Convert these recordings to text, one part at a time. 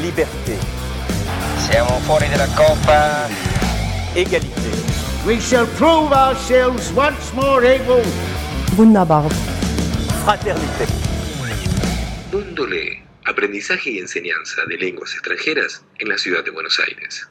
liberté, Siamo fuori dalla coppa. égalité, We shall prove ourselves once more able Wunderbar. fraternité. Mundo Lee, aprendizaje y enseñanza de lenguas extranjeras en la ciudad de Buenos Aires.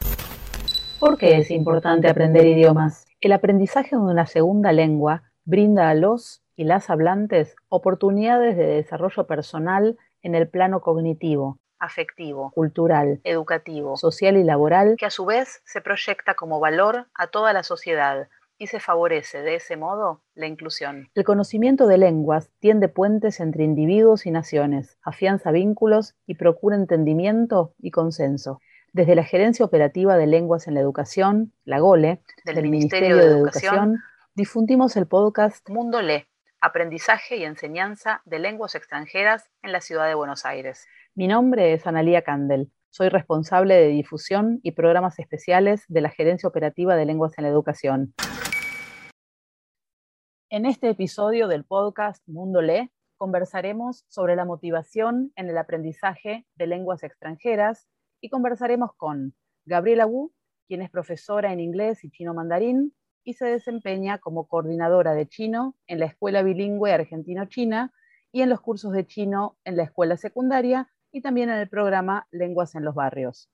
¿Por qué es importante aprender idiomas? El aprendizaje de una segunda lengua brinda a los y las hablantes oportunidades de desarrollo personal en el plano cognitivo, afectivo, cultural, educativo, social y laboral, que a su vez se proyecta como valor a toda la sociedad y se favorece de ese modo la inclusión. El conocimiento de lenguas tiende puentes entre individuos y naciones, afianza vínculos y procura entendimiento y consenso. Desde la Gerencia Operativa de Lenguas en la Educación, la GOLE, del, Ministerio, de, Educación, difundimos el podcast Mundo Le, Aprendizaje y Enseñanza de Lenguas Extranjeras en la Ciudad de Buenos Aires. Mi nombre es Analía Candel. Soy responsable de difusión y programas especiales de la Gerencia Operativa de Lenguas en la Educación. En este episodio del podcast Mundo Le, conversaremos sobre la motivación en el aprendizaje de lenguas extranjeras y conversaremos con Gabriela Wu, quien es profesora en inglés y chino mandarín y se desempeña como coordinadora de chino en la Escuela Bilingüe Argentino-China y en los cursos de chino en la escuela secundaria y también en el programa Lenguas en los Barrios.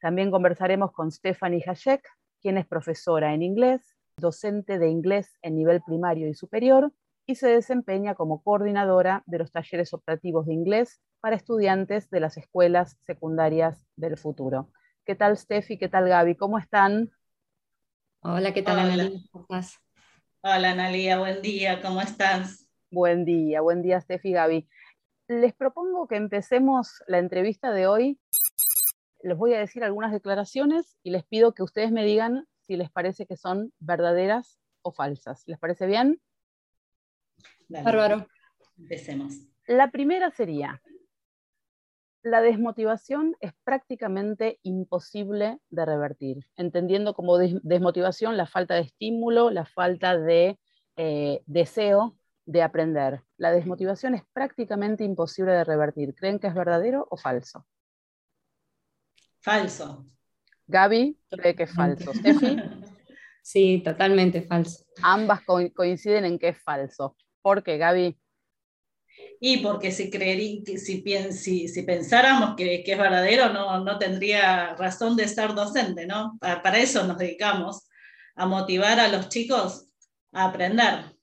También conversaremos con Stephanie Hashek, quien es profesora en inglés, docente de inglés en nivel primario y superior y se desempeña como coordinadora de los talleres optativos de inglés para estudiantes de las escuelas secundarias del futuro. ¿Qué tal, Steffi? ¿Qué tal, Gaby? ¿Cómo están? Hola, ¿qué tal, Hola. Analia? ¿Cómo estás? Hola Analia, buen día, ¿cómo estás? Buen día, buen día, Steffi y Gaby. Les propongo que empecemos la entrevista de hoy. Les voy a decir algunas declaraciones y les pido que ustedes me digan si les parece que son verdaderas o falsas. ¿Les parece bien? Dale, Bárbaro. Empecemos. La primera sería, la desmotivación es prácticamente imposible de revertir, entendiendo como des- desmotivación la falta de estímulo, la falta de eh, deseo de aprender. La desmotivación es prácticamente imposible de revertir. ¿Creen que es verdadero o falso? Falso. Gaby cree que es falso. Steffi, Sí, totalmente falso. ambas co- coinciden en que es falso. ¿Por qué, Gaby? Y porque si, creerí, si, si, si pensáramos que, que es verdadero, no, no tendría razón de ser docente, ¿no? Pa- Para, eso nos dedicamos, a motivar a los chicos a aprender.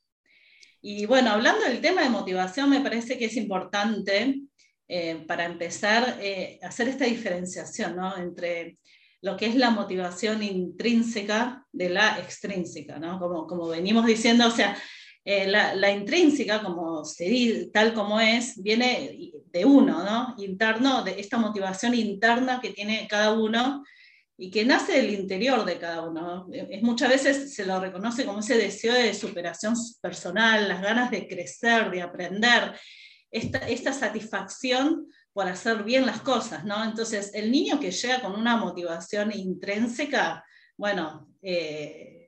Y bueno, hablando del tema de motivación, me parece que es importante, eh, para empezar, eh, hacer esta diferenciación, ¿no? Entre lo que es la motivación intrínseca de la extrínseca, ¿no? Como, como venimos diciendo, o sea, eh, la, intrínseca, como se tal como es, viene de uno, ¿no? Interno, de esta motivación interna que tiene cada uno y que nace del interior de cada uno. ¿no? Es, muchas veces se lo reconoce como ese deseo de superación personal, las ganas de crecer, de aprender, esta, esta satisfacción por hacer bien las cosas, ¿no? Entonces, el niño que llega con una motivación intrínseca, bueno, eh,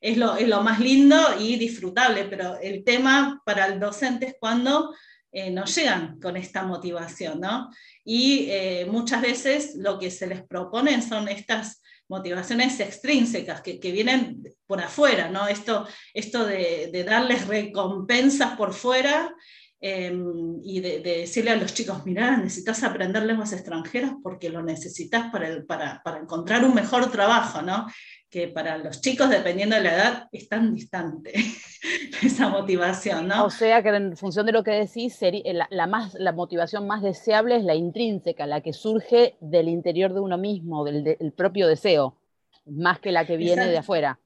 es lo, es lo más lindo y disfrutable, pero el tema para el docente es cuando eh, no llegan con esta motivación, ¿no? Y eh, muchas veces lo que se les proponen son estas motivaciones extrínsecas que, vienen por afuera, ¿no? Esto, esto de, darles recompensas por fuera eh, y de, de decirle a los chicos, mirá, necesitas aprender lenguas extranjeras porque lo necesitas para, para encontrar un mejor trabajo, ¿no? Que para los chicos, dependiendo de la edad, es tan distante esa motivación, ¿no? O sea que en función de lo que decís, seri- la, la más, la motivación más deseable es la intrínseca, la que surge del interior de uno mismo, del, de- el propio deseo, más que la que viene de afuera.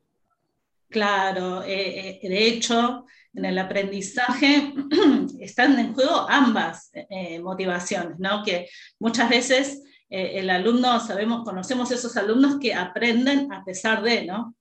Claro, eh, eh, de hecho, en el aprendizaje están en juego ambas eh, motivaciones, ¿no? Que muchas veces eh, el alumno, sabemos, conocemos esos alumnos que aprenden a pesar de, ¿no?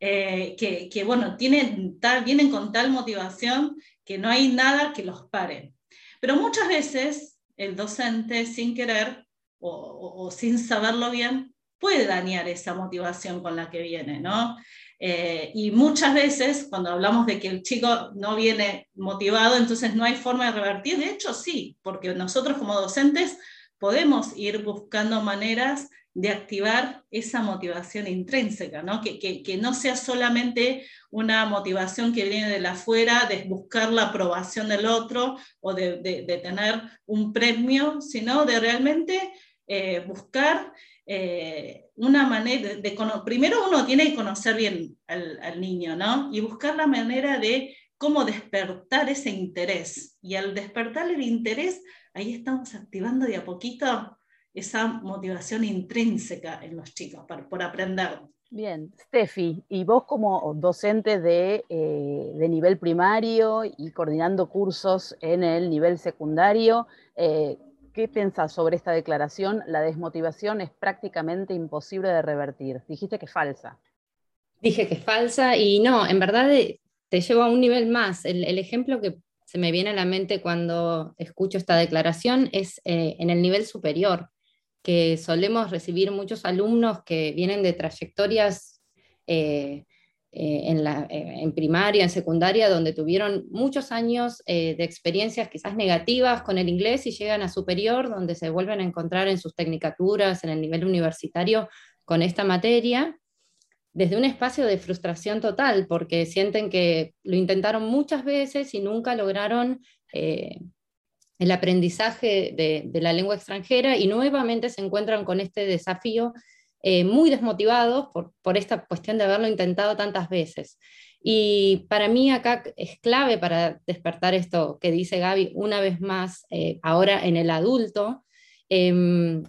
Eh, que, que, bueno, tienen tal, vienen con tal motivación que no hay nada que los pare. Pero muchas veces el docente, sin querer o, sin saberlo bien, puede dañar esa motivación con la que viene, ¿no? Eh, y muchas veces, cuando hablamos de que el chico no viene motivado, entonces no hay forma de revertir. De hecho, sí, porque nosotros como docentes podemos ir buscando maneras de activar esa motivación intrínseca, ¿no? Que, que, no sea solamente una motivación que viene de afuera, de buscar la aprobación del otro o de, de, tener un premio, sino de realmente eh, buscar eh, una manera de, primero uno tiene que conocer bien al, al, niño, ¿no? Y buscar la manera de cómo despertar ese interés. Y al despertar el interés, ahí estamos activando de a poquito esa motivación intrínseca en los chicos por aprender. Bien, Steffi, y vos como docente de, eh, de, nivel primario y coordinando cursos en el nivel secundario, eh, ¿qué pensás sobre esta declaración? La desmotivación es prácticamente imposible de revertir. Dijiste que es falsa. Dije que es falsa y no, en verdad eh, te llevo a un nivel más. El, el ejemplo que se me viene a la mente cuando escucho esta declaración es en el nivel superior que solemos recibir muchos alumnos que vienen de trayectorias eh, eh, en, la, eh, en, primaria, en secundaria, donde tuvieron muchos años de experiencias quizás negativas con el inglés y llegan a superior, donde se vuelven a encontrar en sus tecnicaturas, en el nivel universitario, con esta materia, desde un espacio de frustración total, porque sienten que lo intentaron muchas veces y nunca lograron el aprendizaje de, la lengua extranjera y nuevamente se encuentran con este desafío eh, muy desmotivados por, esta cuestión de haberlo intentado tantas veces. Y para mí acá es clave para despertar esto que dice Gaby una vez más, eh, ahora en el adulto. Em,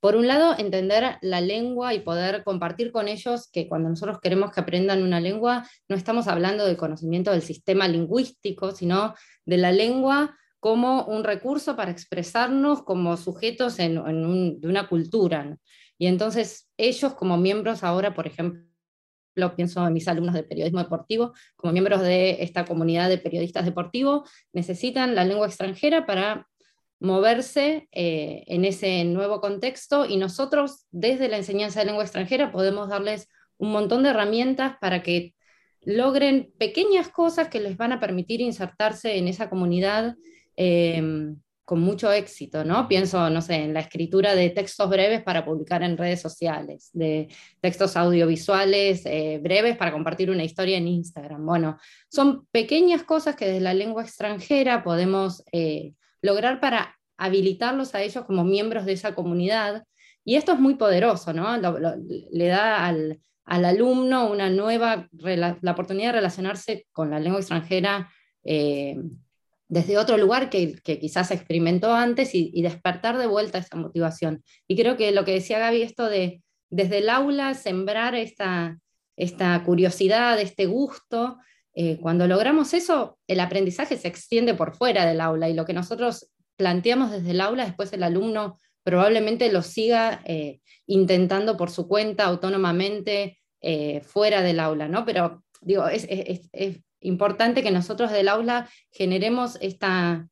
por un lado, entender la lengua y poder compartir con ellos que cuando nosotros queremos que aprendan una lengua, no estamos hablando del conocimiento del sistema lingüístico, sino de la lengua como un recurso para expresarnos como sujetos en, de una cultura. Y entonces ellos como miembros ahora, por ejemplo, pienso en mis alumnos de periodismo deportivo, como miembros de esta comunidad de periodistas deportivos, necesitan la lengua extranjera para moverse eh, en ese nuevo contexto y nosotros desde la enseñanza de lengua extranjera podemos darles un montón de herramientas para que logren pequeñas cosas que les van a permitir insertarse en esa comunidad Em, con mucho éxito, ¿no? Pienso, no sé, en la escritura de textos breves para publicar en redes sociales, de textos audiovisuales eh, breves para compartir una historia en Instagram. Bueno, son pequeñas cosas que desde la lengua extranjera podemos eh, lograr para habilitarlos a ellos como miembros de esa comunidad. Y esto es muy poderoso, ¿no? le da al, al, alumno una nueva, la oportunidad de relacionarse con la lengua extranjera. Eh, desde otro lugar que, quizás experimentó antes y, despertar de vuelta esa motivación. Y creo que lo que decía Gaby, esto de desde el aula sembrar esta, esta curiosidad, este gusto, eh, cuando logramos eso, el aprendizaje se extiende por fuera del aula y lo que nosotros planteamos desde el aula, después el alumno probablemente lo siga eh, intentando por su cuenta, autónomamente, eh, fuera del aula, ¿no? Pero digo, es, importante que nosotros del aula generemos este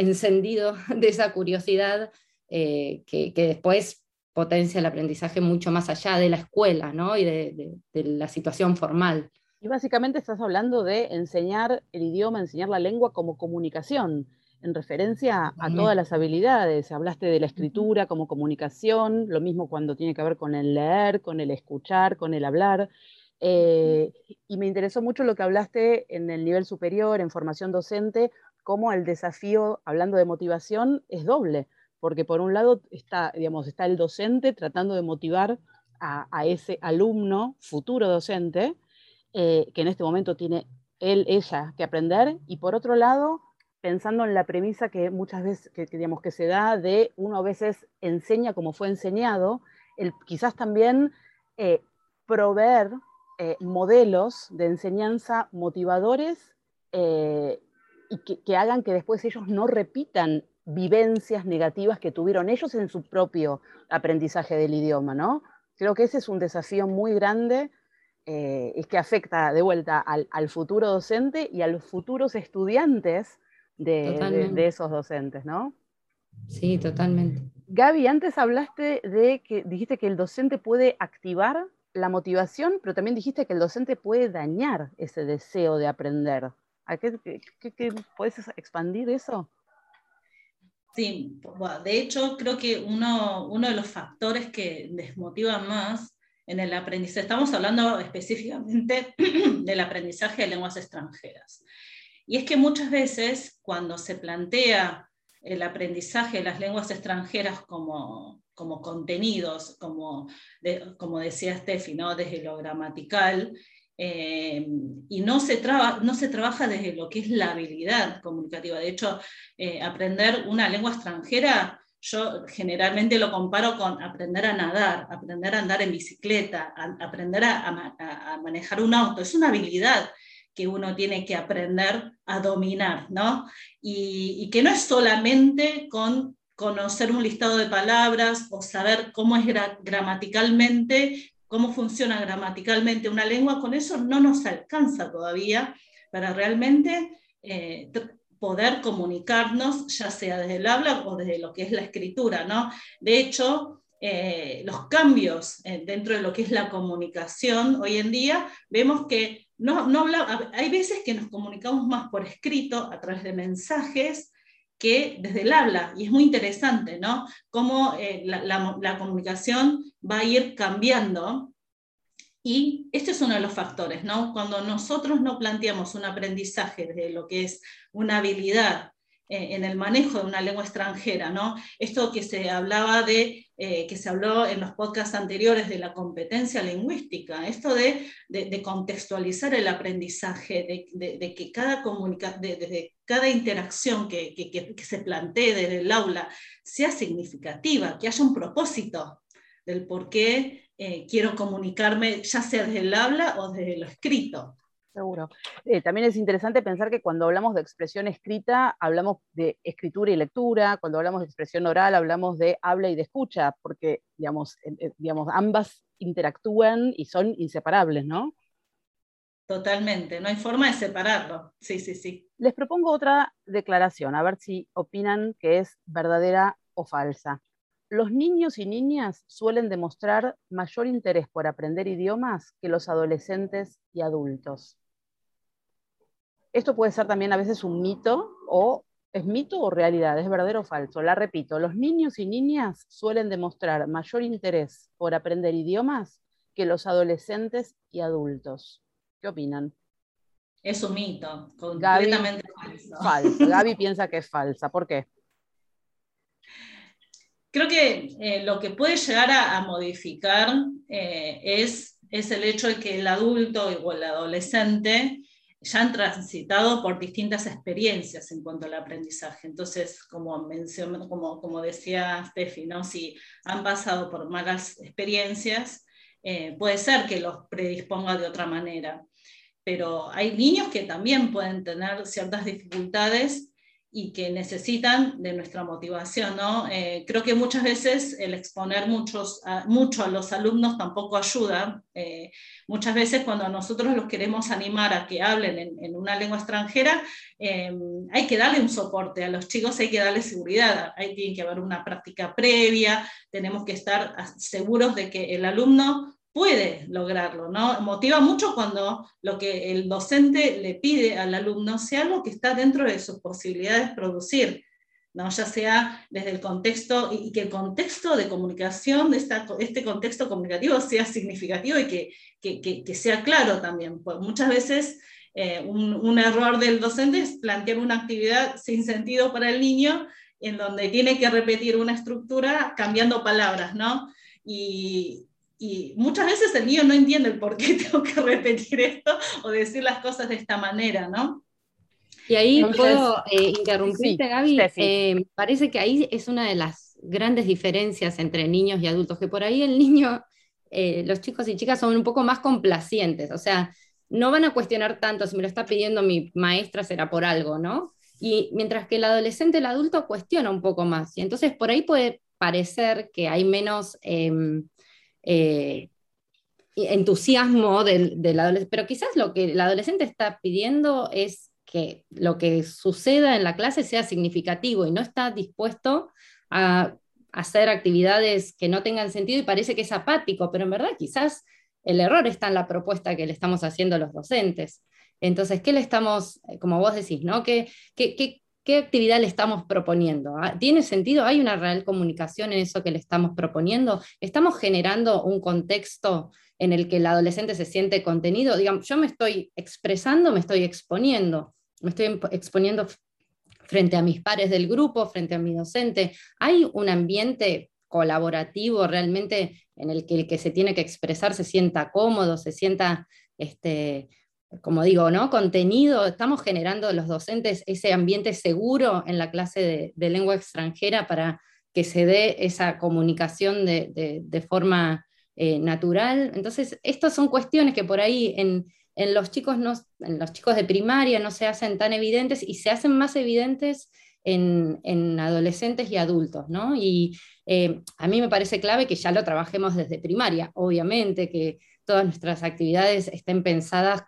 encendido de esa curiosidad que, después potencia el aprendizaje mucho más allá de la escuela ¿no? y de, la situación formal. Y básicamente estás hablando de enseñar el idioma, enseñar la lengua como comunicación, en referencia a todas las habilidades. Hablaste de la escritura como comunicación, lo mismo cuando tiene que ver con el leer, con el escuchar, con el hablar. Eh, y me interesó mucho lo que hablaste en el nivel superior, en formación docente, cómo el desafío, hablando de motivación, es doble, porque por un lado está, digamos, está el docente tratando de motivar a, ese alumno, futuro docente, eh, que en este momento tiene él, ella que aprender, y por otro lado, pensando en la premisa que muchas veces, que, digamos, que se da de uno a veces enseña como fue enseñado, el, quizás también eh, proveer eh, modelos de enseñanza motivadores y que, hagan que después ellos no repitan vivencias negativas que tuvieron ellos en su propio aprendizaje del idioma, ¿no? Creo que ese es un desafío muy grande eh, y que afecta de vuelta al, futuro docente y a los futuros estudiantes de, de, esos docentes, ¿no? Sí, totalmente. Gaby, antes hablaste de que dijiste que el docente puede activar la motivación, pero también dijiste que el docente puede dañar ese deseo de aprender. ¿A qué, puedes expandir eso? Sí, de hecho creo que uno, uno de los factores que desmotiva más en el aprendizaje, estamos hablando específicamente del aprendizaje de lenguas extranjeras. Y es que muchas veces cuando se plantea el aprendizaje de las lenguas extranjeras como, como contenidos, como, como decía Steffi, ¿no? desde lo gramatical, eh, y no se, no se trabaja desde lo que es la habilidad comunicativa. De hecho, eh, aprender una lengua extranjera, yo generalmente lo comparo con aprender a nadar, aprender a andar en bicicleta, aprender a, manejar un auto. Es una habilidad que uno tiene que aprender a dominar, ¿no? Y, que no es solamente con conocer un listado de palabras o saber cómo es gramaticalmente cómo funciona gramaticalmente una lengua, con eso no nos alcanza todavía para realmente eh, poder comunicarnos, ya sea desde el habla o desde lo que es la escritura. ¿no? De hecho, eh, los cambios eh, dentro de lo que es la comunicación hoy en día, vemos que no, no hay veces que nos comunicamos más por escrito, a través de mensajes, que desde el habla. Y es muy interesante, ¿no? Cómo eh, la, comunicación va a ir cambiando. Y este es uno de los factores, ¿no? Cuando nosotros no planteamos un aprendizaje de lo que es una habilidad eh, en el manejo de una lengua extranjera, ¿no? Esto que se hablaba de, eh, que se habló en los podcasts anteriores de la competencia lingüística, esto de, contextualizar el aprendizaje, de, que cada cada interacción que, que, se plantee desde el aula sea significativa, que haya un propósito del por qué eh, quiero comunicarme, ya sea desde el habla o desde lo escrito. Seguro. Eh, también es interesante pensar que cuando hablamos de expresión escrita, hablamos de escritura y lectura, cuando hablamos de expresión oral, hablamos de habla y de escucha, porque digamos, digamos, ambas interactúan y son inseparables, ¿no? Totalmente, no hay forma de separarlo. Sí, sí, sí. Les propongo otra declaración, a ver si opinan que es verdadera o falsa. Los niños y niñas suelen demostrar mayor interés por aprender idiomas que los adolescentes y adultos. Esto puede ser también a veces un mito o es mito o realidad, es verdadero o falso. La repito, los niños y niñas suelen demostrar mayor interés por aprender idiomas que los adolescentes y adultos. ¿Qué opinan? Es un mito, completamente falso. Falso. Gaby piensa que es falsa. ¿Por qué? Creo que eh, lo que puede llegar a, modificar eh, es, es el hecho de que el adulto o el adolescente ya han transitado por distintas experiencias en cuanto al aprendizaje. Entonces, como, mencionó, como, como decía Steffi, ¿no? si han pasado por malas experiencias, eh, puede ser que los predisponga de otra manera. Pero hay niños que también pueden tener ciertas dificultades y que necesitan de nuestra motivación. ¿no? Eh, creo que muchas veces el exponer muchos, mucho a los alumnos tampoco ayuda. Eh, muchas veces cuando nosotros los queremos animar a que hablen en, una lengua extranjera, eh, hay que darle un soporte a los chicos, hay que darle seguridad, hay tiene que haber una práctica previa, tenemos que estar seguros de que el alumno puede lograrlo, ¿no? Motiva mucho cuando lo que el docente le pide al alumno sea algo que está dentro de sus posibilidades producir, ¿no? Ya sea desde el contexto y, que el contexto de comunicación, de este contexto comunicativo sea significativo y que, que, sea claro también. Pues muchas veces eh, un, un error del docente es plantear una actividad sin sentido para el niño en donde tiene que repetir una estructura cambiando palabras, ¿no? Y, y muchas veces el niño no entiende el por qué tengo que repetir esto o decir las cosas de esta manera, ¿no? Y ahí puedo eh, interrumpirte, Gaby. Eh, parece que ahí es una de las grandes diferencias entre niños y adultos, que por ahí el niño, eh, los chicos y chicas son un poco más complacientes, o sea, no van a cuestionar tanto si me lo está pidiendo mi maestra será por algo, ¿no? Y mientras que el adolescente, el adulto cuestiona un poco más. Y entonces por ahí puede parecer que hay menos em, eh, entusiasmo del, adolescente, pero quizás lo que el adolescente está pidiendo es que lo que suceda en la clase sea significativo y no está dispuesto a hacer actividades que no tengan sentido y parece que es apático, pero en verdad quizás el error está en la propuesta que le estamos haciendo a los docentes. Entonces, ¿qué le estamos, como vos decís, ¿no? ¿Qué, qué, ¿qué actividad le estamos proponiendo? Ah, ¿Tiene sentido? ¿Hay una real comunicación en eso que le estamos proponiendo? ¿Estamos generando un contexto en el que el adolescente se siente contenido? Digamos, yo me estoy expresando, me estoy exponiendo, me estoy exponiendo frente a mis pares del grupo, frente a mi docente. ¿Hay un ambiente colaborativo realmente en el que el que se tiene que expresar se sienta cómodo, se sienta, este, como digo, ¿no? contenido? ¿Estamos generando los docentes ese ambiente seguro en la clase de, lengua extranjera para que se dé esa comunicación de, forma eh, natural? Entonces, estas son cuestiones que por ahí en, los chicos, no, en los chicos de primaria no se hacen tan evidentes y se hacen más evidentes en, adolescentes y adultos, ¿no? Y eh, a mí me parece clave que ya lo trabajemos desde primaria, obviamente, que todas nuestras actividades estén pensadas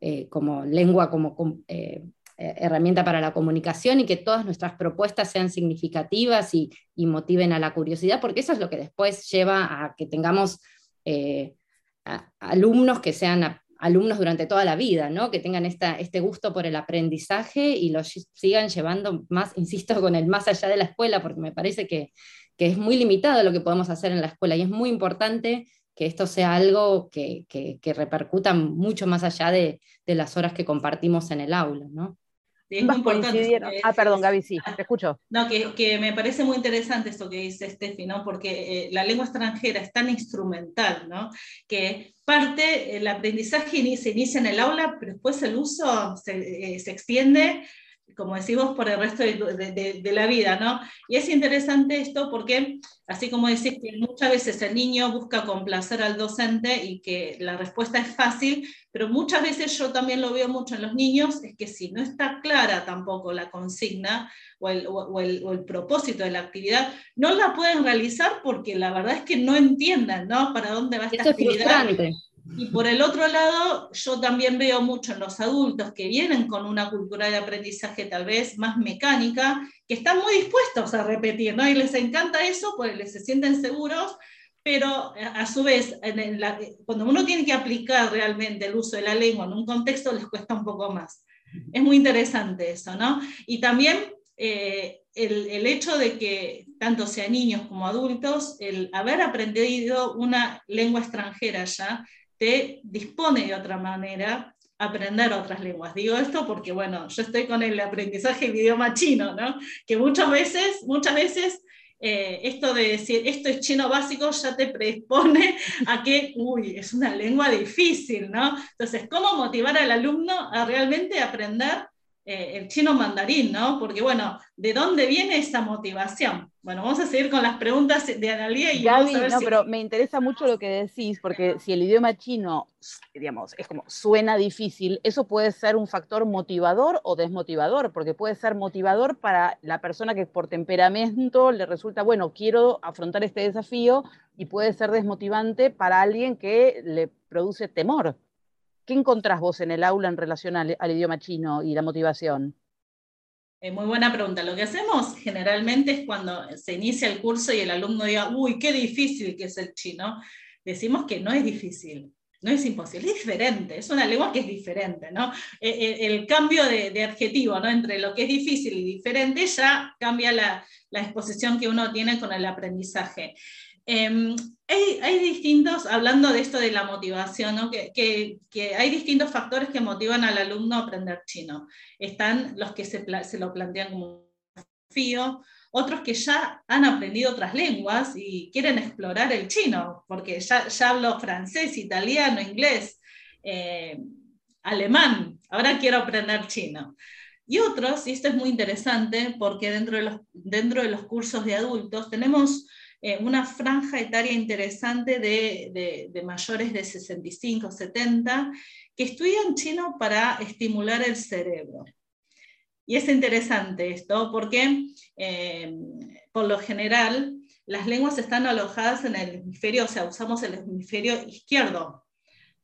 eh, como lengua, como, eh, herramienta para la comunicación y que todas nuestras propuestas sean significativas y, motiven a la curiosidad, porque eso es lo que después lleva a que tengamos alumnos que sean alumnos durante toda la vida, ¿no? que tengan esta, este gusto por el aprendizaje y lo sigan llevando más, insisto, con el más allá de la escuela, porque me parece que, que es muy limitado lo que podemos hacer en la escuela y es muy importante que esto sea algo que, que, que repercuta mucho más allá de, de, las horas que compartimos en el aula. ¿no? es muy importante. Ah, perdón, Gaby, sí, te escucho. No, que, que, me parece muy interesante esto que dice Steffi, ¿no? Porque eh, la lengua extranjera es tan instrumental, ¿no? Que parte, el aprendizaje se inicia en el aula, pero después el uso se, eh, se extiende como decimos, por el resto de, de, la vida, ¿no? Y es interesante esto porque, así como decís que muchas veces el niño busca complacer al docente y que la respuesta es fácil, pero muchas veces yo también lo veo mucho en los niños, es que si no está clara tampoco la consigna o el, o el, o el propósito de la actividad, no la pueden realizar porque la verdad es que no entienden, ¿no? Para dónde va esta actividad. Y por el otro lado, yo también veo mucho en los adultos que vienen con una cultura de aprendizaje tal vez más mecánica, que están muy dispuestos a repetir, ¿no? Y les encanta eso, pues les se sienten seguros, pero a su vez, cuando uno tiene que aplicar realmente el uso de la lengua en un contexto, les cuesta un poco más. Es muy interesante eso, ¿no? Y también eh, el, el, hecho de que tanto sean niños como adultos, el haber aprendido una lengua extranjera ya, te dispone de otra manera aprender otras lenguas. Digo esto porque, bueno, yo estoy con el aprendizaje del idioma chino, ¿no? Que muchas veces, muchas veces eh, esto de decir esto es chino básico ya te predispone a que, uy, es una lengua difícil, ¿no? Entonces, ¿cómo motivar al alumno a realmente aprender eh, el chino mandarín, ¿no? Porque, bueno, ¿de dónde viene esa motivación? Bueno, vamos a seguir con las preguntas de Analia y Gaby, no, pero me interesa mucho lo que decís, porque si el idioma chino, digamos, es como suena difícil, eso puede ser un factor motivador o desmotivador, porque puede ser motivador para la persona que por temperamento le resulta, bueno, quiero afrontar este desafío, y puede ser desmotivante para alguien que le produce temor. ¿Qué encontrás vos en el aula en relación al, idioma chino y la motivación? Eh, muy buena pregunta. Lo que hacemos generalmente es cuando se inicia el curso y el alumno diga, uy, qué difícil que es el chino, decimos que no es difícil, no es imposible, es diferente, es una lengua que es diferente, ¿no? E, e, el, cambio de, adjetivo, ¿no? Entre lo que es difícil y diferente ya cambia la, la exposición que uno tiene con el aprendizaje. Em, hay, distintos, hablando de esto de la motivación, que, hay distintos factores que motivan al alumno a aprender chino. Están los que se, lo plantean como un desafío, otros que ya han aprendido otras lenguas y quieren explorar el chino, porque ya, ya hablo francés, italiano, inglés, eh, alemán, ahora quiero aprender chino. Y otros, y esto es muy interesante, porque dentro de los, dentro de los cursos de adultos tenemos eh, una franja etaria interesante de, mayores de 65, 70, que estudian chino para estimular el cerebro. Y es interesante esto porque, eh, por lo general, las lenguas están alojadas en el hemisferio, o sea, usamos el hemisferio izquierdo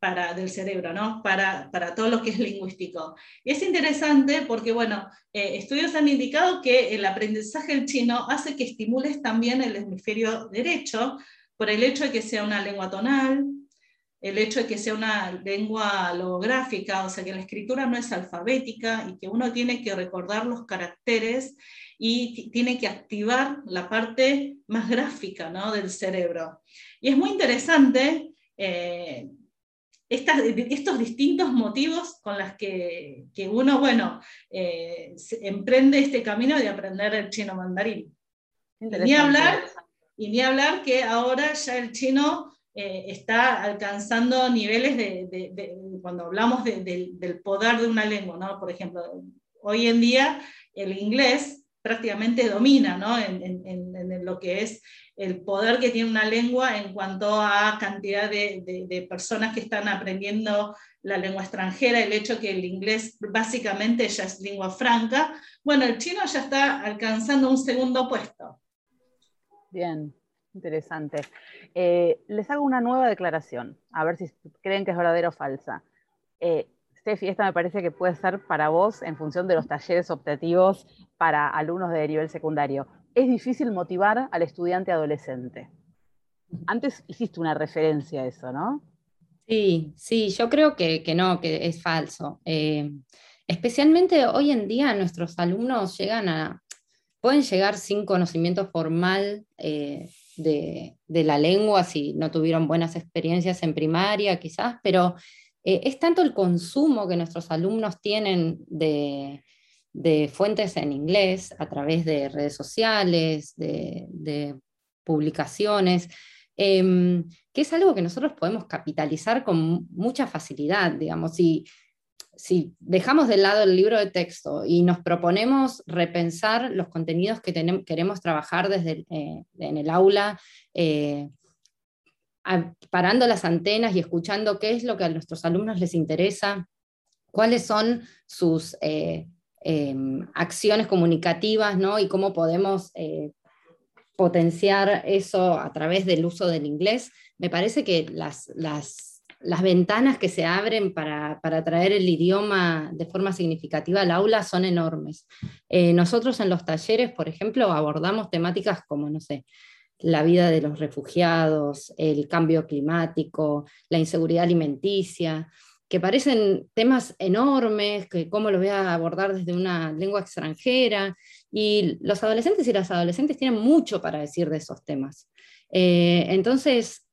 para, del cerebro, ¿no? Para, para, todo lo que es lingüístico. Y es interesante porque, bueno, eh, estudios han indicado que el aprendizaje del chino hace que estimules también el hemisferio derecho por el hecho de que sea una lengua tonal, el hecho de que sea una lengua logográfica, o sea, que la escritura no es alfabética y que uno tiene que recordar los caracteres y tiene que activar la parte más gráfica ¿no? del cerebro. Y es muy interesante eh, estos distintos motivos con los que, que uno, bueno, eh, emprende este camino de aprender el chino mandarín. Ni hablar, y ni hablar que ahora ya el chino eh, está alcanzando niveles de, cuando hablamos del poder de una lengua, ¿no? Por ejemplo, hoy en día el inglés prácticamente domina ¿no? en, lo que es el poder que tiene una lengua en cuanto a cantidad de, personas que están aprendiendo la lengua extranjera, el hecho que el inglés básicamente ya es lengua franca. Bueno, el chino ya está alcanzando un segundo puesto. Bien, Interesante. Eh, les hago una nueva declaración, a ver si creen que es verdadera o falsa. Eh, Steffi, esta me parece que puede ser para vos en función de los talleres optativos para alumnos de nivel secundario. Es difícil motivar al estudiante adolescente. Antes hiciste una referencia a eso, ¿no? Sí, sí, yo creo que, no, que es falso. Eh, especialmente hoy en día nuestros alumnos llegan a, pueden llegar sin conocimiento formal eh, de, la lengua, si no tuvieron buenas experiencias en primaria quizás, pero eh, es tanto el consumo que nuestros alumnos tienen de, fuentes en inglés a través de redes sociales, de, publicaciones, em, que es algo que nosotros podemos capitalizar con mucha facilidad, digamos, si dejamos de lado el libro de texto y nos proponemos repensar los contenidos que queremos trabajar desde eh, en el aula, eh, parando las antenas y escuchando qué es lo que a nuestros alumnos les interesa, cuáles son sus eh, em, acciones comunicativas ¿no? y cómo podemos potenciar eso a través del uso del inglés, me parece que las, las las ventanas que se abren para, traer el idioma de forma significativa al aula son enormes. Eh, nosotros en los talleres, por ejemplo, abordamos temáticas como, no sé, la vida de los refugiados, el cambio climático, la inseguridad alimenticia, que parecen temas enormes, que cómo los voy a abordar desde una lengua extranjera, y los adolescentes y las adolescentes tienen mucho para decir de esos temas. Eh, entonces,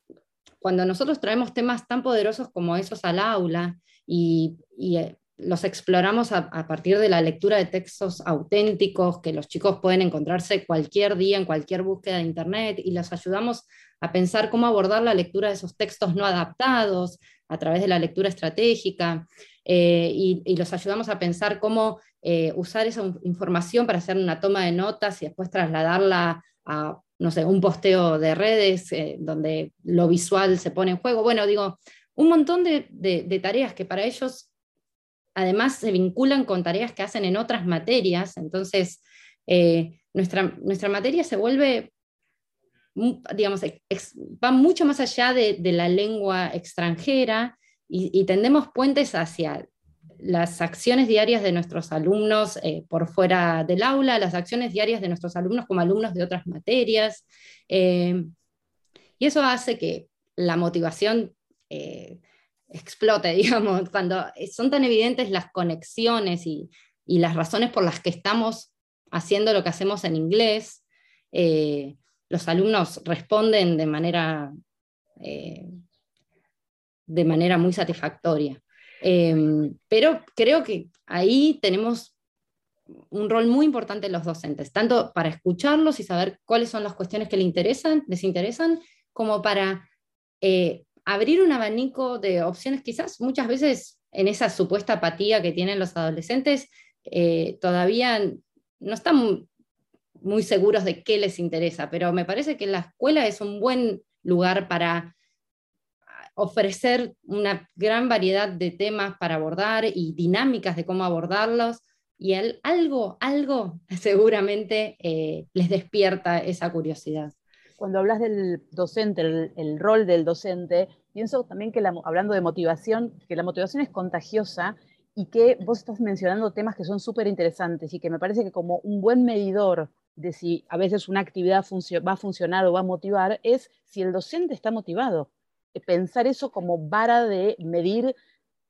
cuando nosotros traemos temas tan poderosos como esos al aula y, eh, los exploramos a, partir de la lectura de textos auténticos que los chicos pueden encontrarse cualquier día en cualquier búsqueda de Internet y los ayudamos a pensar cómo abordar la lectura de esos textos no adaptados a través de la lectura estratégica eh, y, los ayudamos a pensar cómo eh, usar esa información para hacer una toma de notas y después trasladarla a no sé, un posteo de redes eh, donde lo visual se pone en juego. Bueno, digo, un montón de, tareas que para ellos además se vinculan con tareas que hacen en otras materias. Entonces, eh, nuestra, nuestra materia se vuelve, digamos, va mucho más allá de, la lengua extranjera y, tendemos puentes hacia las acciones diarias de nuestros alumnos eh, por fuera del aula, las acciones diarias de nuestros alumnos como alumnos de otras materias. Eh, y eso hace que la motivación explote, digamos, cuando son tan evidentes las conexiones y, las razones por las que estamos haciendo lo que hacemos en inglés, los alumnos responden de manera, de manera muy satisfactoria. Em, pero creo que ahí tenemos un rol muy importante los docentes, tanto para escucharlos y saber cuáles son las cuestiones que les interesan, les interesan, como para eh, abrir un abanico de opciones, quizás muchas veces en esa supuesta apatía que tienen los adolescentes, eh, todavía no están muy seguros de qué les interesa, pero me parece que la escuela es un buen lugar para ofrecer una gran variedad de temas para abordar y dinámicas de cómo abordarlos, y algo, algo seguramente eh, les despierta esa curiosidad. Cuando hablas del docente, el, rol del docente, pienso también que hablando de motivación, que la motivación es contagiosa y que vos estás mencionando temas que son súper interesantes y que me parece que como un buen medidor de si a veces una actividad va a funcionar o va a motivar es si el docente está motivado pensar eso como vara de medir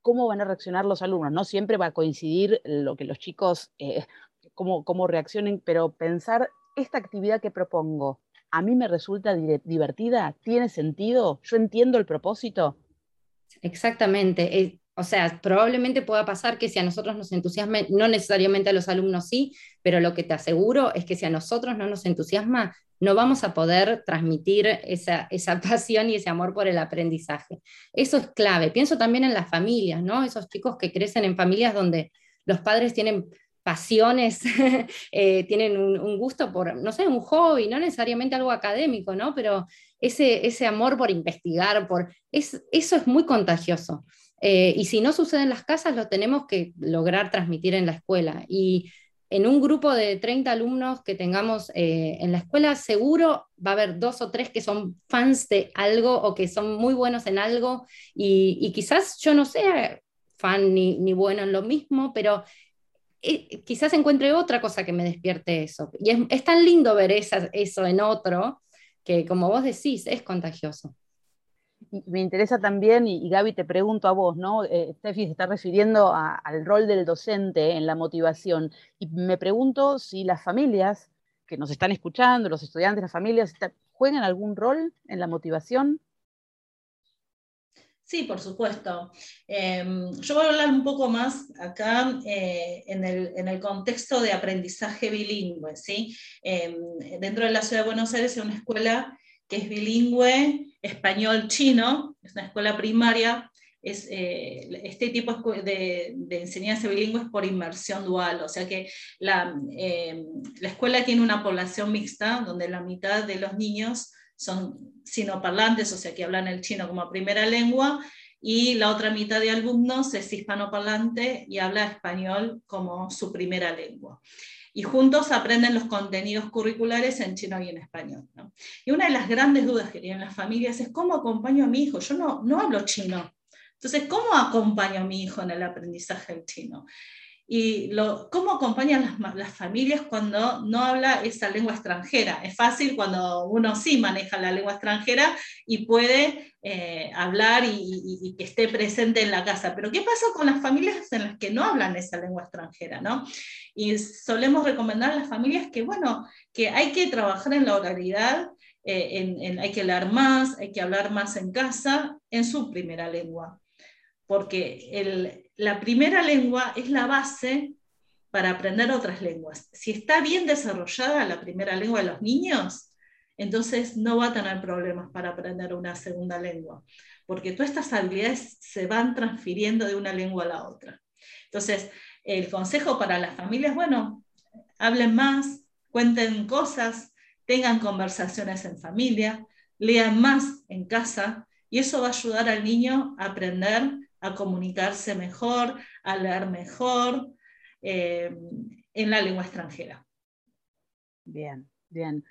cómo van a reaccionar los alumnos. No siempre va a coincidir lo que los chicos, eh, cómo, cómo reaccionen, pero pensar esta actividad que propongo, ¿a mí me resulta divertida? ¿Tiene sentido? ¿Yo entiendo el propósito? Exactamente. Eh, o sea, probablemente pueda pasar que si a nosotros nos entusiasma, no necesariamente a los alumnos sí, pero lo que te aseguro es que si a nosotros no nos entusiasma, no vamos a poder transmitir esa, esa pasión y ese amor por el aprendizaje. Eso es clave. Pienso también en las familias, ¿no? Esos chicos que crecen en familias donde los padres tienen pasiones, eh, tienen un, gusto por, no sé, un hobby, no necesariamente algo académico, ¿no? Pero ese, ese amor por investigar, por, es, eso es muy contagioso. Eh, y si no sucede en las casas, lo tenemos que lograr transmitir en la escuela. Y en un grupo de 30 alumnos que tengamos eh, en la escuela, seguro va a haber dos o tres que son fans de algo o que son muy buenos en algo. Y, quizás yo no sea fan ni, ni bueno en lo mismo, pero quizás encuentre otra cosa que me despierte eso. Y es, tan lindo ver eso en otro que, como vos decís, es contagioso me interesa también, y, Gaby te pregunto a vos, ¿no? Eh, Steffi se está refiriendo al rol del docente en la motivación, y me pregunto si las familias que nos están escuchando, los estudiantes, las familias, ¿juegan algún rol en la motivación? Sí, por supuesto. Em, yo voy a hablar un poco más acá eh, en, el, contexto de aprendizaje bilingüe. ¿sí? Em, dentro de la ciudad de Buenos Aires hay una escuela que es bilingüe español-chino, es una escuela primaria, eh, este tipo de, enseñanza bilingüe es por inmersión dual, o sea que la, eh, la, escuela tiene una población mixta, donde la mitad de los niños son sinoparlantes, o sea que hablan el chino como primera lengua, y la otra mitad de alumnos es hispanoparlante y habla español como su primera lengua y juntos aprenden los contenidos curriculares en chino y en español. Y una de las grandes dudas que tienen las familias es cómo acompaño a mi hijo. Yo no, no hablo chino. Entonces, ¿cómo acompaño a mi hijo en el aprendizaje del chino? Y lo, cómo acompañan las, las, familias cuando no habla esa lengua extranjera. Es fácil cuando uno sí maneja la lengua extranjera y puede eh, hablar y, que esté presente en la casa. Pero ¿qué pasa con las familias en las que no hablan esa lengua extranjera? ¿no? Y solemos recomendar a las familias que, bueno, que hay que trabajar en la oralidad, eh, hay que leer más, hay que hablar más en casa en su primera lengua. Porque la primera lengua es la base para aprender otras lenguas. Si está bien desarrollada la primera lengua de los niños, entonces no va a tener problemas para aprender una segunda lengua, porque todas estas habilidades se van transfiriendo de una lengua a la otra. Entonces, el consejo para las familias, bueno, hablen más, cuenten cosas, tengan conversaciones en familia, lean más en casa, y eso va a ayudar al niño a aprender a comunicarse mejor, a leer mejor eh, en la lengua extranjera. Bien, bien.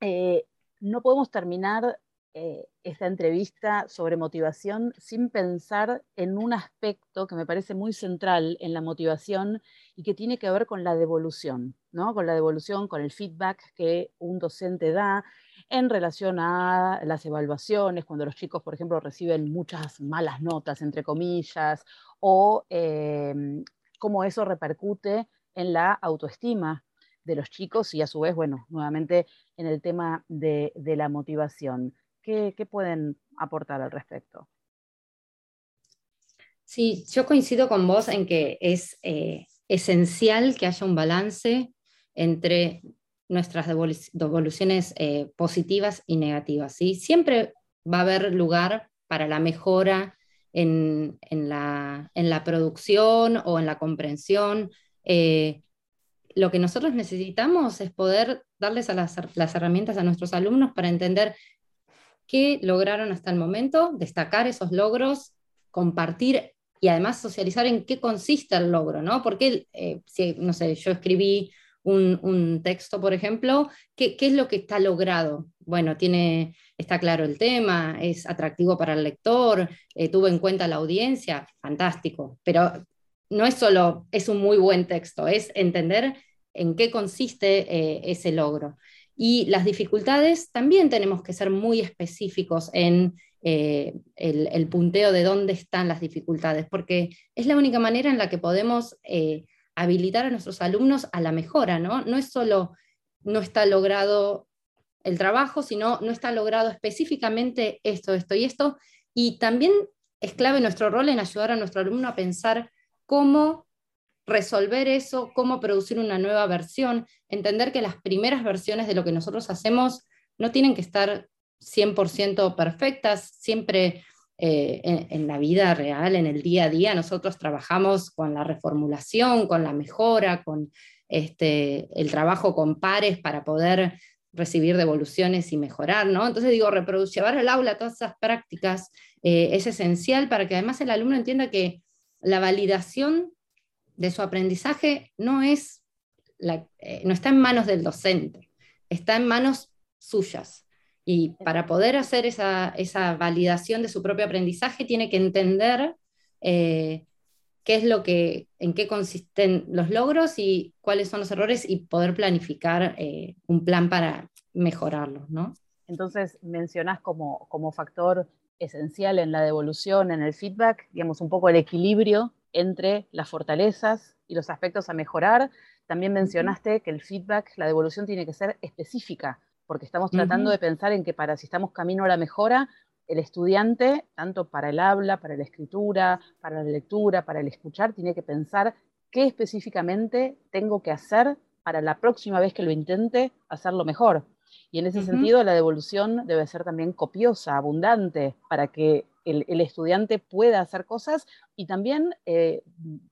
Eh, no podemos terminar eh, esta entrevista sobre motivación sin pensar en un aspecto que me parece muy central en la motivación y que tiene que ver con la devolución, ¿no? con la devolución, con el feedback que un docente da en relación a las evaluaciones, cuando los chicos, por ejemplo, reciben muchas malas notas, entre comillas, o em, cómo eso repercute en la autoestima de los chicos y a su vez, bueno, nuevamente en el tema de, la motivación. ¿Qué, pueden aportar al respecto? Sí, yo coincido con vos en que es eh, esencial que haya un balance entre nuestras devoluciones eh, positivas y negativas. ¿sí? Siempre va a haber lugar para la mejora en, la, producción o en la comprensión. Eh, lo que nosotros necesitamos es poder darles a las, las herramientas a nuestros alumnos para entender qué lograron hasta el momento, destacar esos logros, compartir y además socializar en qué consiste el logro, ¿no? Porque, eh, no sé, yo escribí un, texto, por ejemplo, ¿qué, es lo que está logrado? Bueno, tiene, está claro el tema, es atractivo para el lector, eh, tuvo en cuenta la audiencia, fantástico, pero no es solo, es un muy buen texto, es entender en qué consiste eh, ese logro. Y las dificultades también tenemos que ser muy específicos en eh, el, punteo de dónde están las dificultades, porque es la única manera en la que podemos habilitar a nuestros alumnos a la mejora, ¿no? No es solo no está logrado el trabajo, sino no está logrado específicamente esto, esto y esto, y también es clave nuestro rol en ayudar a nuestro alumno a pensar cómo resolver eso, cómo producir una nueva versión, entender que las primeras versiones de lo que nosotros hacemos no tienen que estar 100% perfectas, siempre eh, en, la vida real, en el día a día, nosotros trabajamos con la reformulación, con la mejora, con este, el trabajo con pares para poder recibir devoluciones y mejorar, ¿no? Entonces digo, reproducir, al aula todas esas prácticas eh, es esencial para que además el alumno entienda que la validación de su aprendizaje no, es eh, no está en manos del docente, está en manos suyas. Y para poder hacer esa, validación de su propio aprendizaje, tiene que entender eh, qué es lo que, en qué consisten los logros y cuáles son los errores y poder planificar eh, un plan para mejorarlos, ¿no? Entonces, mencionás como, como factor esencial en la devolución, en el feedback, digamos, un poco el equilibrio entre las fortalezas y los aspectos a mejorar. También mencionaste que el feedback, la devolución tiene que ser específica, porque estamos tratando de pensar en que para si estamos camino a la mejora, el estudiante, tanto para el habla, para la escritura, para la lectura, para el escuchar, tiene que pensar qué específicamente tengo que hacer para la próxima vez que lo intente hacerlo mejor. Y en ese sentido la devolución debe ser también copiosa, abundante, para que el, estudiante pueda hacer cosas y también eh,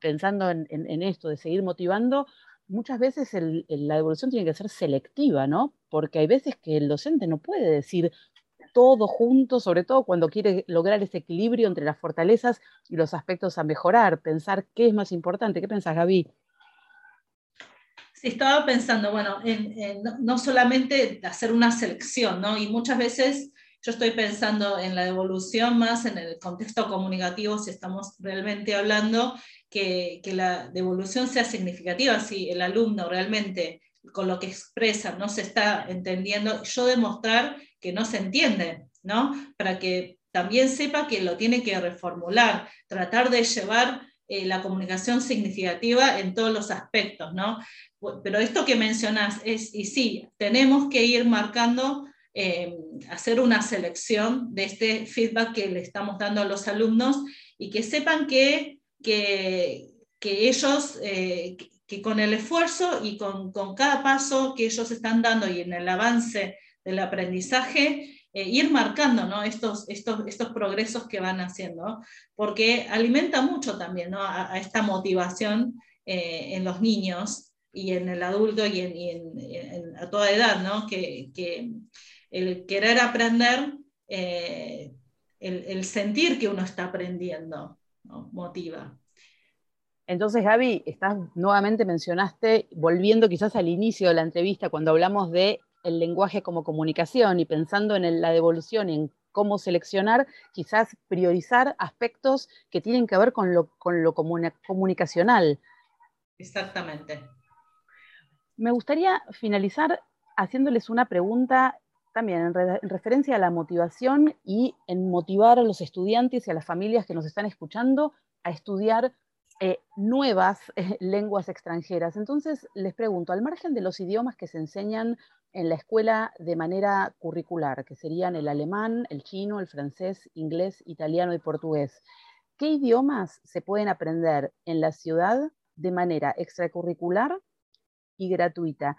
pensando en, esto de seguir motivando, muchas veces la devolución tiene que ser selectiva, ¿no? Porque hay veces que el docente no puede decir todo junto, sobre todo cuando quiere lograr ese equilibrio entre las fortalezas y los aspectos a mejorar, pensar qué es más importante. ¿Qué pensás, Gaby? Sí, estaba pensando, bueno, en, no solamente hacer una selección, ¿no? Y muchas veces yo estoy pensando en la devolución más en el contexto comunicativo, si estamos realmente hablando, que, la devolución sea significativa, si el alumno realmente con lo que expresa no se está entendiendo, yo demostrar que no se entiende, ¿no? Para que también sepa que lo tiene que reformular, tratar de llevar eh, la comunicación significativa en todos los aspectos, ¿no? Pero esto que mencionas es, y sí, tenemos que ir marcando eh, hacer una selección de este feedback que le estamos dando a los alumnos y que sepan que, que, ellos, eh, que con el esfuerzo y con, con, cada paso que ellos están dando y en el avance del aprendizaje, eh, ir marcando ¿no? estos, estos, estos progresos que van haciendo, porque alimenta mucho también ¿no? a, esta motivación en los niños y en el adulto y, en, a toda edad, ¿no? que, que el querer aprender, eh, el, sentir que uno está aprendiendo, motiva. Entonces, Gaby, estás, nuevamente mencionaste, volviendo quizás al inicio de la entrevista, cuando hablamos de el lenguaje como comunicación y pensando en la devolución, en cómo seleccionar, quizás priorizar aspectos que tienen que ver con lo, con lo comunicacional. Exactamente. Me gustaría finalizar haciéndoles una pregunta también en, referencia a la motivación y en motivar a los estudiantes y a las familias que nos están escuchando a estudiar eh, nuevas eh, lenguas extranjeras. Entonces, les pregunto, al margen de los idiomas que se enseñan en la escuela de manera curricular, que serían el alemán, el chino, el francés, inglés, italiano y portugués, ¿qué idiomas se pueden aprender en la ciudad de manera extracurricular y gratuita?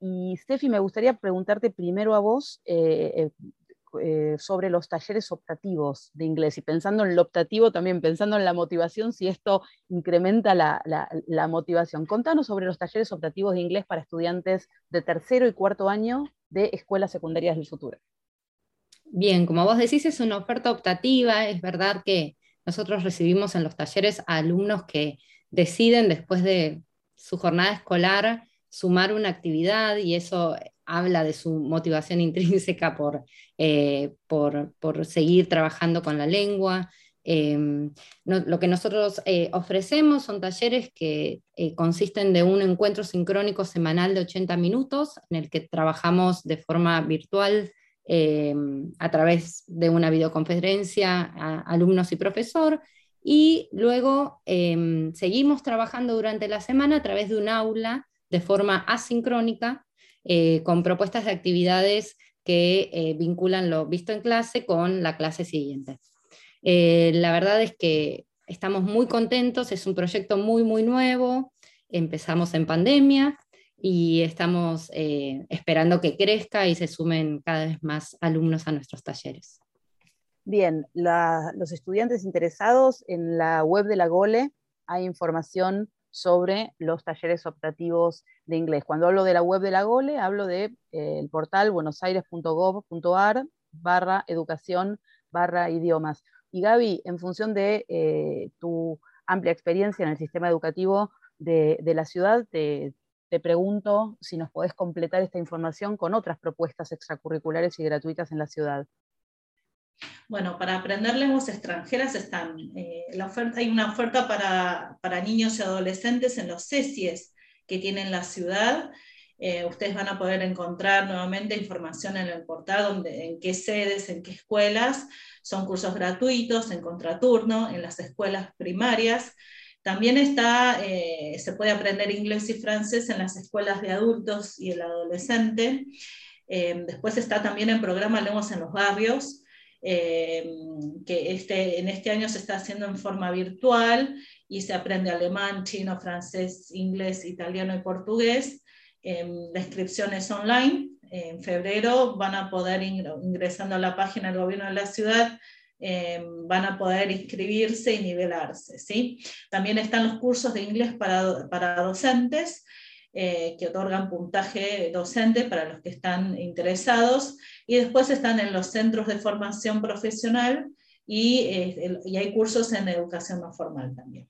Y Steffi, me gustaría preguntarte primero a vos eh, eh, eh, sobre los talleres optativos de inglés y pensando en lo optativo también, pensando en la motivación, si esto incrementa la, la, motivación. Contanos sobre los talleres optativos de inglés para estudiantes de tercero y cuarto año de escuelas secundarias del futuro. Bien, como vos decís, es una oferta optativa, es verdad que nosotros recibimos en los talleres a alumnos que deciden después de su jornada escolar sumar una actividad y eso habla de su motivación intrínseca por, eh, por, seguir trabajando con la lengua. Em, lo que nosotros eh, ofrecemos son talleres que eh, consisten de un encuentro sincrónico semanal de 80 minutos en el que trabajamos de forma virtual em, a través de una videoconferencia a alumnos y profesor. Y luego em, seguimos trabajando durante la semana a través de un aula de forma asincrónica eh, con propuestas de actividades que eh, vinculan lo visto en clase con la clase siguiente. Eh, la verdad es que estamos muy contentos, es un proyecto muy, muy nuevo, empezamos en pandemia y estamos esperando que crezca y se sumen cada vez más alumnos a nuestros talleres. Bien, los estudiantes interesados en la web de la GOLE hay información sobre los talleres optativos de inglés. Cuando hablo de la web de la GOLE, hablo del de, eh, portal buenosaires.gov.ar barra educación barra idiomas. Y Gaby, en función de eh, tu amplia experiencia en el sistema educativo de, la ciudad, te, te, pregunto si nos podés completar esta información con otras propuestas extracurriculares y gratuitas en la ciudad. Bueno, para aprender lenguas extranjeras están, eh, hay una oferta para, niños y adolescentes en los CESIES que tienen la ciudad. Eh, ustedes van a poder encontrar nuevamente información en el portal en qué sedes, en qué escuelas. Son cursos gratuitos en contraturno en las escuelas primarias. También está, eh, se puede aprender inglés y francés en las escuelas de adultos y el adolescente. después está también el programa Lenguas en los Barrios, eh, que este, en este año se está haciendo en forma virtual y se aprende alemán, chino, francés, inglés, italiano y portugués. la inscripción es online. En febrero van a poder, ingresando a la página del gobierno de la ciudad, eh, van a poder inscribirse y nivelarse. ¿sí? También están los cursos de inglés para, para docentes eh, que otorgan puntaje docente para los que están interesados, y después están en los centros de formación profesional y, eh, y hay cursos en educación no formal también.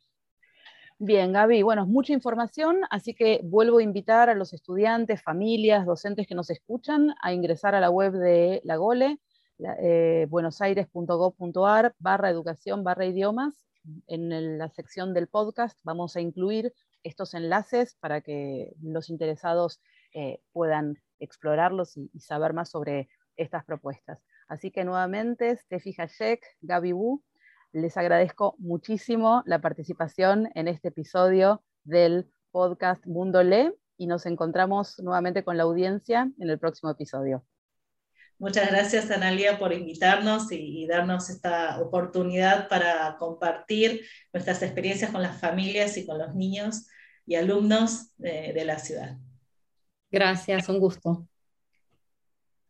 Bien, Gaby, bueno, es mucha información, así que vuelvo a invitar a los estudiantes, familias, docentes que nos escuchan a ingresar a la web de la GOLE, eh, buenosaires.gov.ar barra educación barra idiomas. En la sección del podcast vamos a incluir estos enlaces para que los interesados eh, puedan explorarlos y, saber más sobre estas propuestas. Así que nuevamente, Steffi Hashek, Gaby Wu, les agradezco muchísimo la participación en este episodio del podcast Mundo Le y nos encontramos nuevamente con la audiencia en el próximo episodio. Muchas gracias, Analia, por invitarnos y, darnos esta oportunidad para compartir nuestras experiencias con las familias y con los niños y alumnos de, de la ciudad. Gracias, un gusto.